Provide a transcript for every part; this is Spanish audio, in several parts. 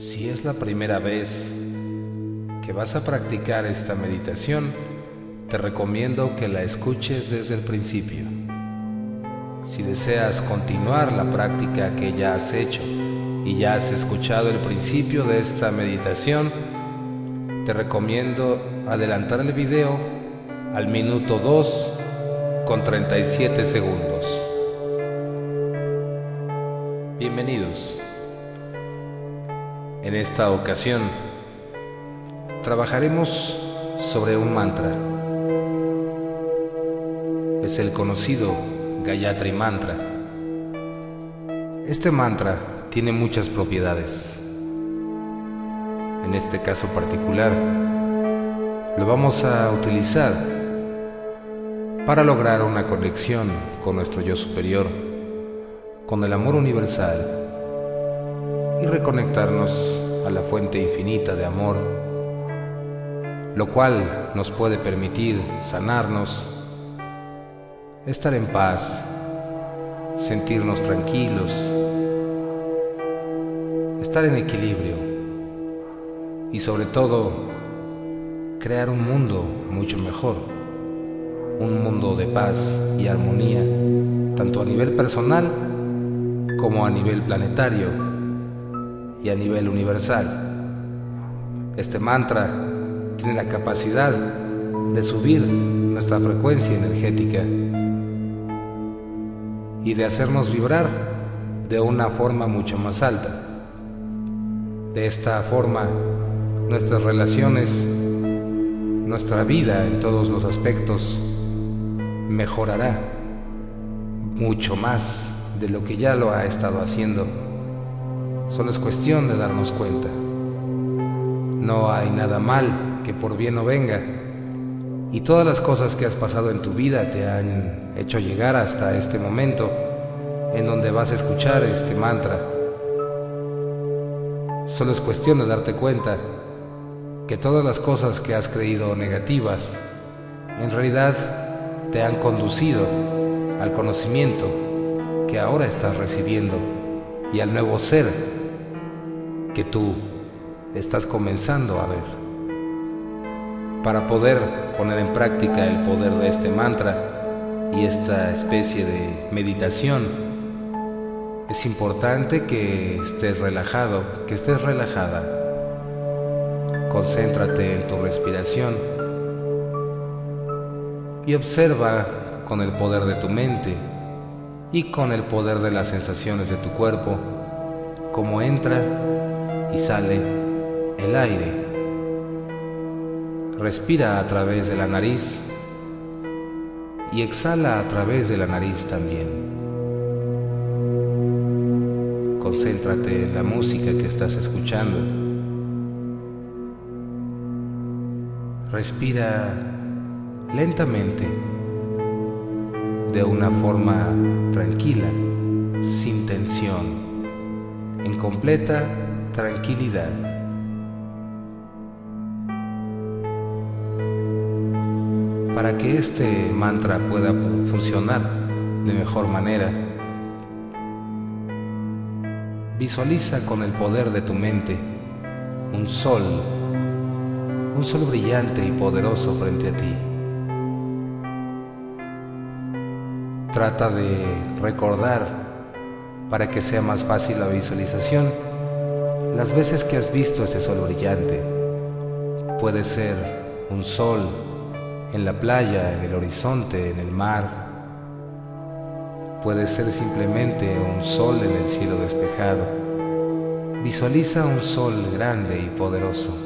Si es la primera vez que vas a practicar esta meditación, te recomiendo que la escuches desde el principio. Si deseas continuar la práctica que ya has hecho y ya has escuchado el principio de esta meditación, te recomiendo adelantar el video al minuto 2 con 37 segundos. Bienvenidos. En esta ocasión trabajaremos sobre un mantra. Es el conocido Gayatri Mantra. Este mantra tiene muchas propiedades. En este caso particular, lo vamos a utilizar para lograr una conexión con nuestro yo superior, con el amor universal y reconectarnos a la fuente infinita de amor, lo cual nos puede permitir sanarnos, estar en paz, sentirnos tranquilos, estar en equilibrio y sobre todo crear un mundo mucho mejor, un mundo de paz y armonía, tanto a nivel personal como a nivel planetario y a nivel universal. Este mantra tiene la capacidad de subir nuestra frecuencia energética y de hacernos vibrar de una forma mucho más alta. De esta forma, nuestras relaciones, nuestra vida en todos los aspectos mejorará mucho más de lo que ya lo ha estado haciendo. Solo es cuestión de darnos cuenta. No hay nada mal que por bien no venga. Y todas las cosas que has pasado en tu vida te han hecho llegar hasta este momento en donde vas a escuchar este mantra Solo es cuestión de darte cuenta que todas las cosas que has creído negativas en realidad te han conducido al conocimiento que ahora estás recibiendo y al nuevo ser tú estás comenzando a ver. Para poder poner en práctica el poder de este mantra y esta especie de meditación, es importante que estés relajado, que estés relajada. Concéntrate en tu respiración y observa con el poder de tu mente y con el poder de las sensaciones de tu cuerpo cómo entra y sale el aire. Respira a través de la nariz y exhala a través de la nariz también. Concéntrate en la música que estás escuchando. Respira lentamente, de una forma tranquila, sin tensión, en completa tranquilidad. Para que este mantra pueda funcionar de mejor manera, Visualiza con el poder de tu mente un sol, un sol brillante y poderoso frente a ti. Trata de recordar, para que sea más fácil la visualización, las veces que has visto ese sol brillante. Puede ser un sol en la playa, en el horizonte, en el mar, Puede ser simplemente un sol en el cielo despejado. Visualiza un sol grande y poderoso.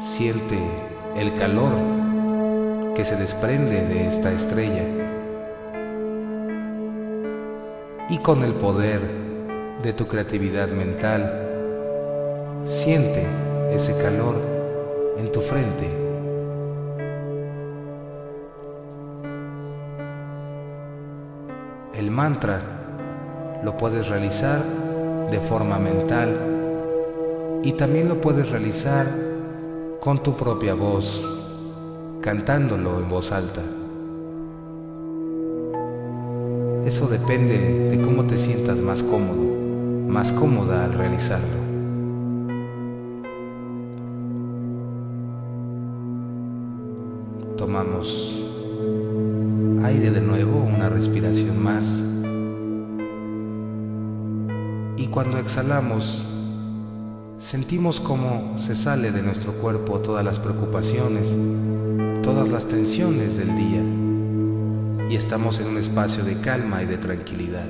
Siente el calor que se desprende de esta estrella. Y con el poder de tu creatividad mental, siente ese calor en tu frente. El mantra lo puedes realizar de forma mental y también lo puedes realizar con tu propia voz, cantándolo en voz alta. Eso depende de cómo te sientas más cómodo, más cómoda al realizarlo. Tomamos aire de nuevo, una respiración más. Y cuando exhalamos, sentimos cómo se sale de nuestro cuerpo todas las preocupaciones, todas las tensiones del día y estamos en un espacio de calma y de tranquilidad.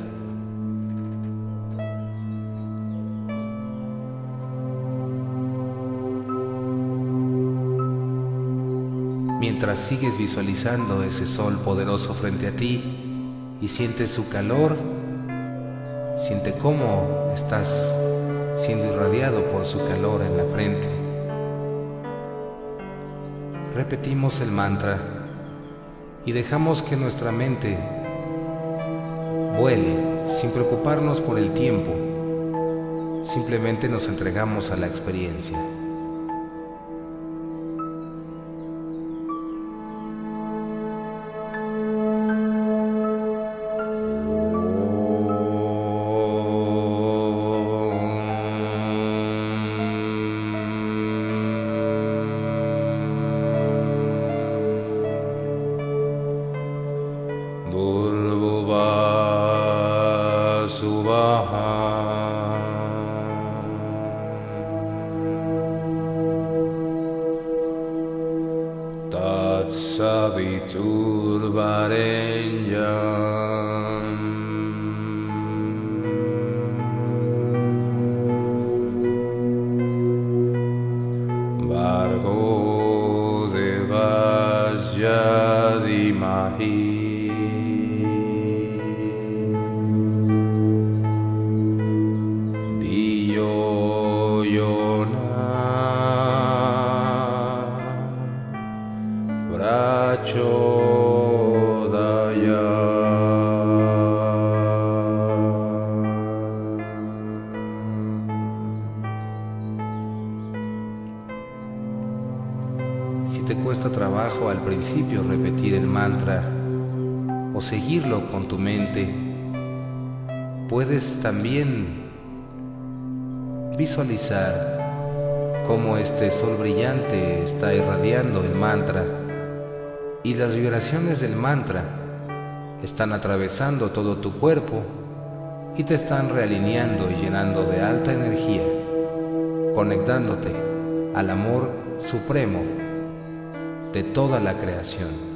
Mientras sigues visualizando ese sol poderoso frente a ti y sientes su calor, siente cómo estás siendo irradiado por su calor en la frente. Repetimos el mantra y dejamos que nuestra mente vuele sin preocuparnos por el tiempo. Simplemente nos entregamos a la experiencia. sabitur varenja. Repetir el mantra o seguirlo con tu mente, puedes también visualizar cómo este sol brillante está irradiando el mantra y las vibraciones del mantra están atravesando todo tu cuerpo y te están realineando y llenando de alta energía, conectándote al amor supremo de toda la creación.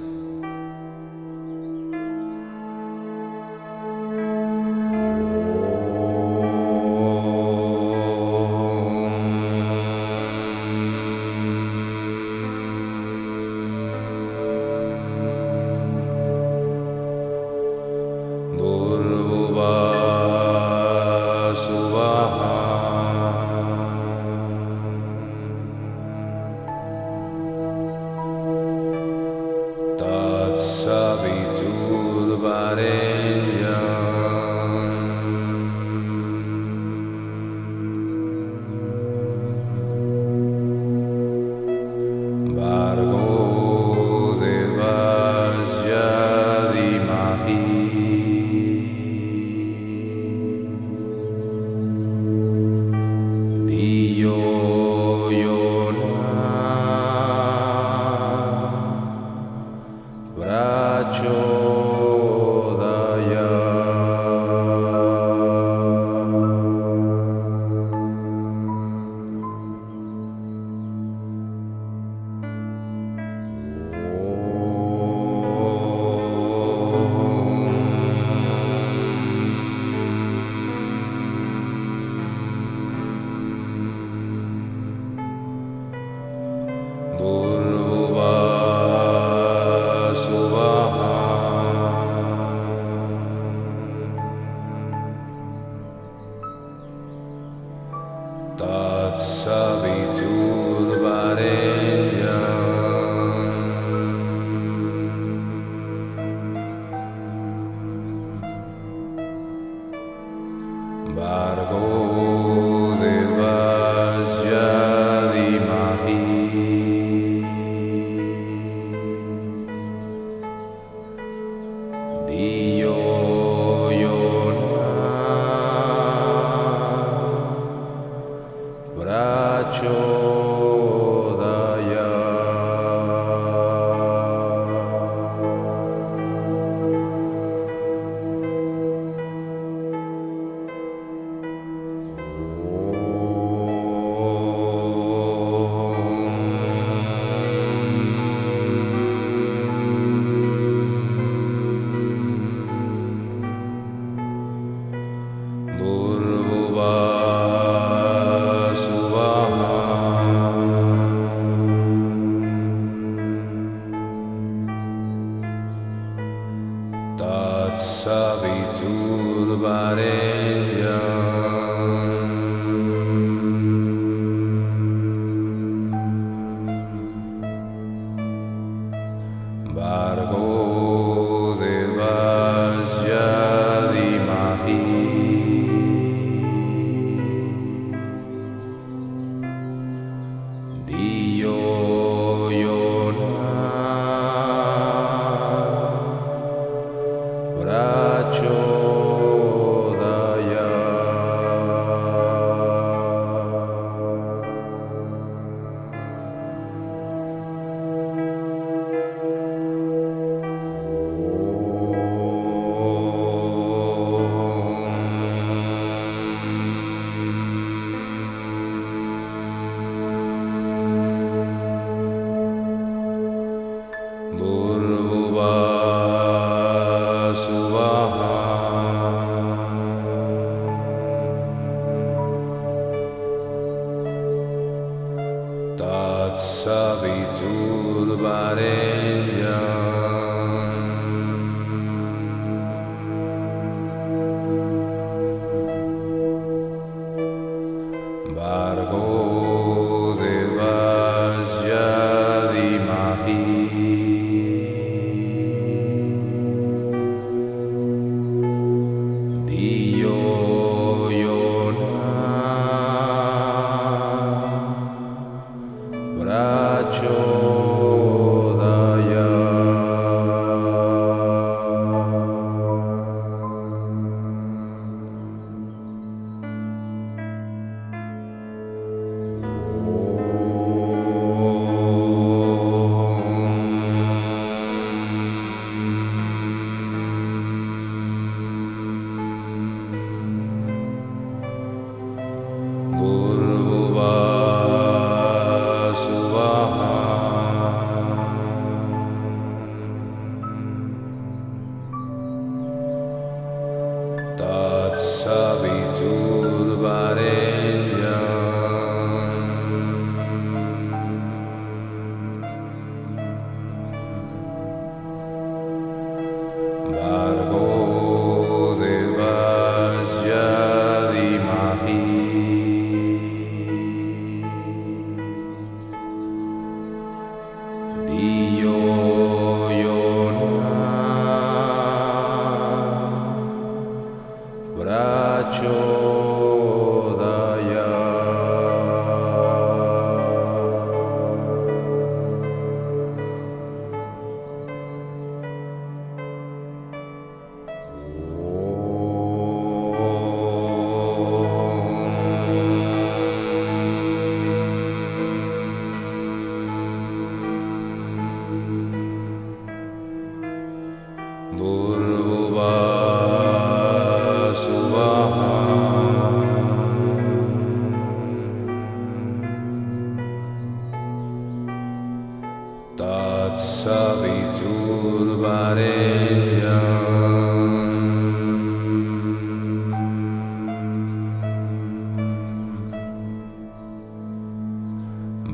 He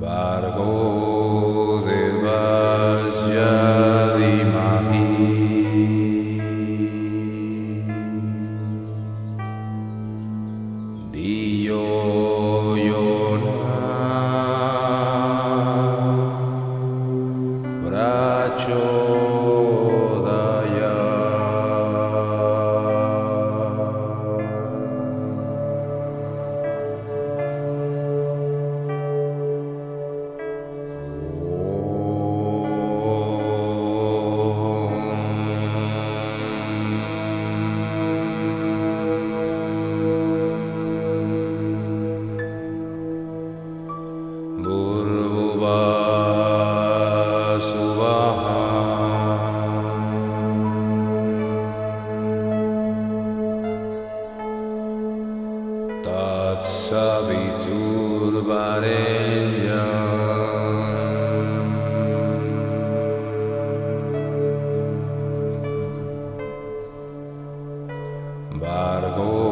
Bargo. Yo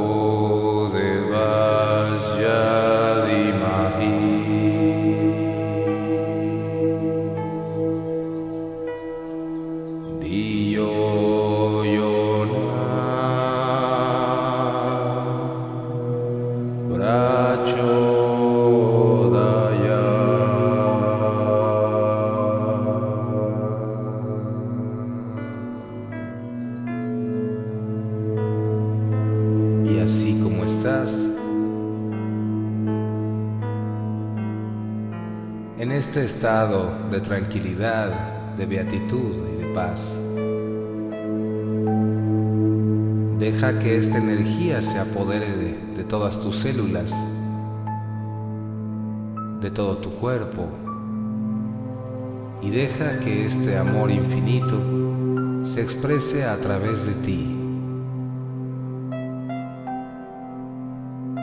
y así como estás, en este estado de tranquilidad, de beatitud y de paz. Deja que esta energía se apodere de, todas tus células, de todo tu cuerpo, y deja que este amor infinito se exprese a través de ti.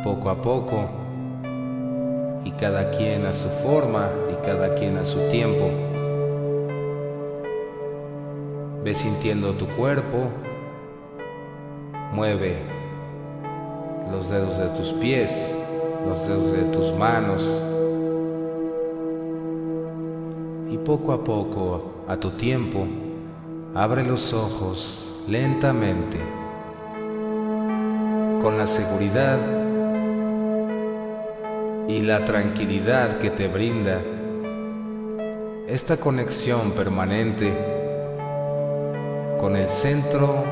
Poco a poco, y cada quien a su forma y cada quien a su tiempo, ve sintiendo tu cuerpo, mueve los dedos de tus pies, los dedos de tus manos, y poco a poco, a tu tiempo, abre los ojos lentamente, con la seguridad y la tranquilidad que te brinda esta conexión permanente con el centro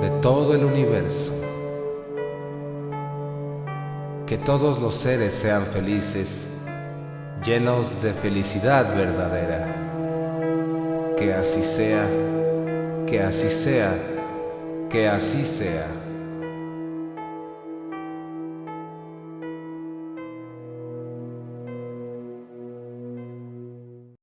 de todo el universo. Que todos los seres sean felices llenos de felicidad verdadera. Que así sea, que así sea, que así sea.